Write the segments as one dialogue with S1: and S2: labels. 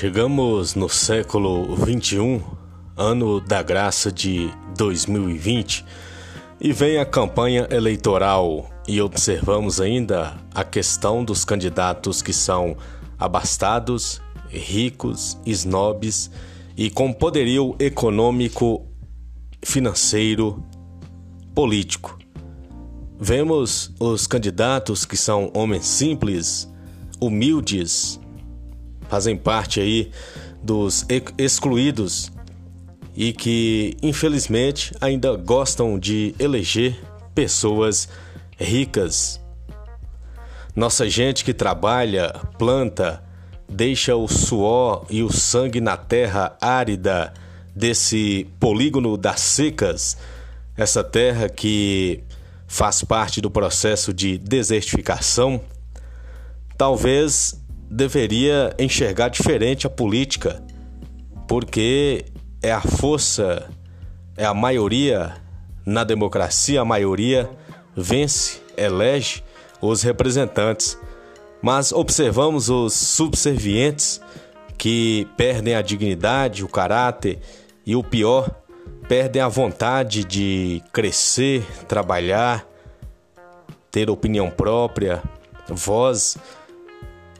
S1: Chegamos no século 21, ano da graça de 2020, e vem a campanha eleitoral e observamos ainda a questão dos candidatos que são abastados, ricos, snobs e com poderio econômico, financeiro, político. Vemos os candidatos que são homens simples, humildes, fazem parte aí dos excluídos e que infelizmente ainda gostam de eleger pessoas ricas. Nossa gente que trabalha, planta, deixa o suor e o sangue na terra árida desse polígono das secas, essa terra que faz parte do processo de desertificação, talvez deveria enxergar diferente a política, porque é a força, é a maioria na democracia, a maioria vence, elege os representantes. Mas observamos os subservientes que perdem a dignidade, o caráter e o pior, perdem a vontade de crescer, trabalhar, ter opinião própria, voz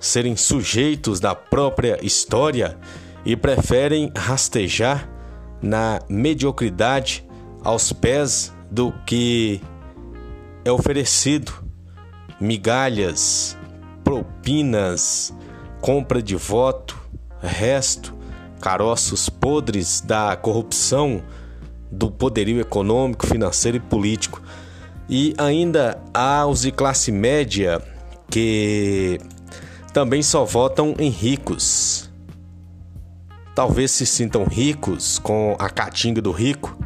S1: serem sujeitos da própria história e preferem rastejar na mediocridade aos pés do que é oferecido, migalhas, propinas, compra de voto, resto, caroços podres da corrupção, do poderio econômico, financeiro e político. E ainda há os de classe média que também só votam em ricos. Talvez se sintam ricos com a caatinga do rico,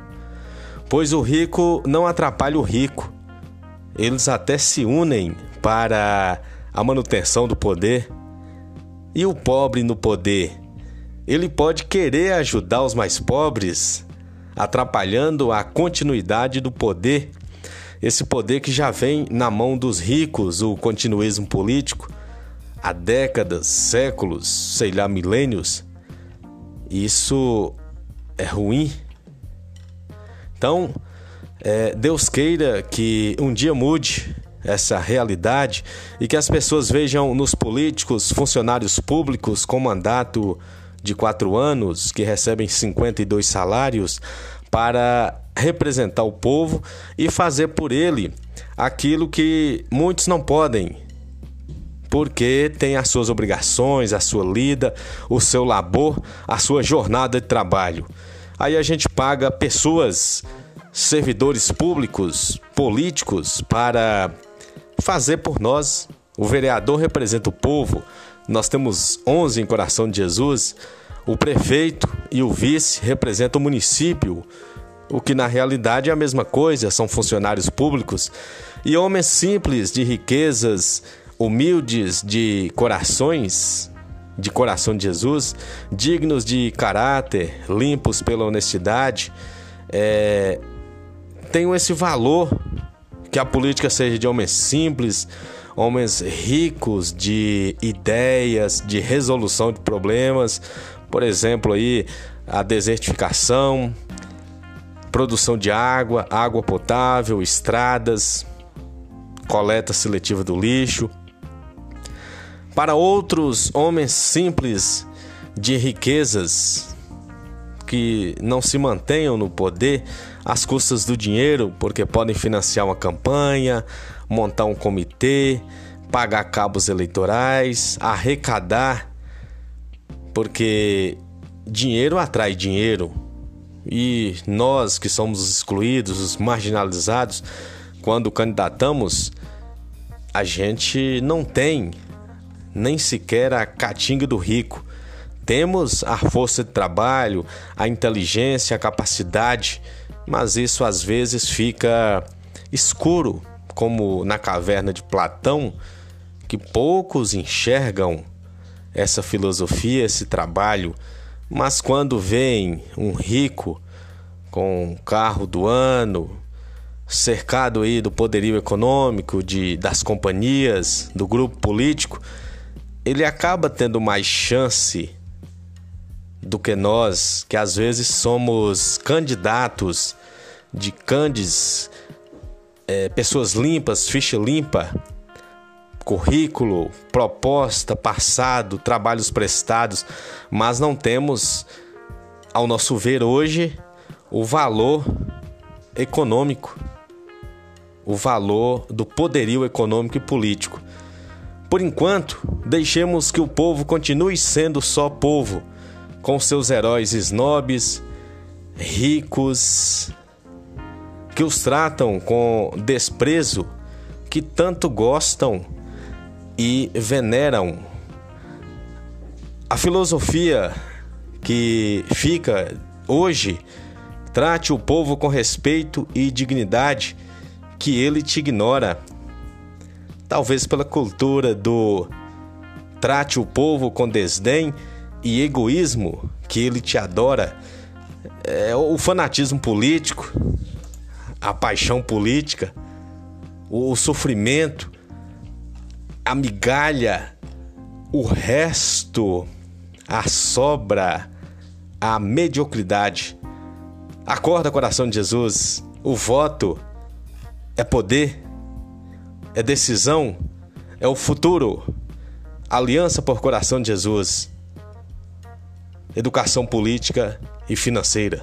S1: pois o rico não atrapalha o rico. Eles até se unem para a manutenção do poder. E o pobre no poder? Ele pode querer ajudar os mais pobres, atrapalhando a continuidade do poder. Esse poder que já vem na mão dos ricos, o continuismo político há décadas, séculos, sei lá, milênios, isso é ruim. Então, é, Deus queira que um dia mude essa realidade e que as pessoas vejam nos políticos, funcionários públicos com mandato de quatro anos, que recebem 52 salários, para representar o povo e fazer por ele aquilo que muitos não podem, porque tem as suas obrigações, a sua lida, o seu labor, a sua jornada de trabalho. Aí a gente paga pessoas, servidores públicos, políticos, para fazer por nós. O vereador representa o povo, nós temos 11 em Coração de Jesus. O prefeito e o vice representam o município, o que na realidade é a mesma coisa, são funcionários públicos e homens simples de riquezas humildes de corações, de coração de Jesus, dignos de caráter, limpos pela honestidade, é, tenham esse valor que a política seja de homens simples, homens ricos de ideias, de resolução de problemas, por exemplo aí a desertificação, produção de água, água potável, estradas, coleta seletiva do lixo, para outros homens simples de riquezas que não se mantenham no poder às custas do dinheiro, porque podem financiar uma campanha, montar um comitê, pagar cabos eleitorais, arrecadar, porque dinheiro atrai dinheiro. E nós que somos excluídos, os marginalizados, quando candidatamos, a gente não tem nem sequer a caatinga do rico. Temos a força de trabalho, a inteligência, a capacidade, mas isso às vezes fica escuro, como na caverna de Platão, que poucos enxergam essa filosofia, esse trabalho, mas quando vem um rico com um carro do ano, cercado aí do poderio econômico, de, das companhias, do grupo político, ele acaba tendo mais chance do que nós, que às vezes somos candidatos de candes, é, pessoas limpas, ficha limpa, currículo, proposta, passado, trabalhos prestados, mas não temos, ao nosso ver hoje, o valor econômico, o valor do poderio econômico e político. Por enquanto, deixemos que o povo continue sendo só povo, com seus heróis snobs, ricos, que os tratam com desprezo, que tanto gostam e veneram. A filosofia que fica hoje trate o povo com respeito e dignidade, que ele te ignora. Talvez pela cultura do trate o povo com desdém e egoísmo, que ele te adora. É o fanatismo político, a paixão política, o sofrimento, a migalha, o resto, a sobra, a mediocridade. Acorda, coração de Jesus. O voto é poder, é decisão, é o futuro. Aliança por coração de Jesus. Educação política e financeira.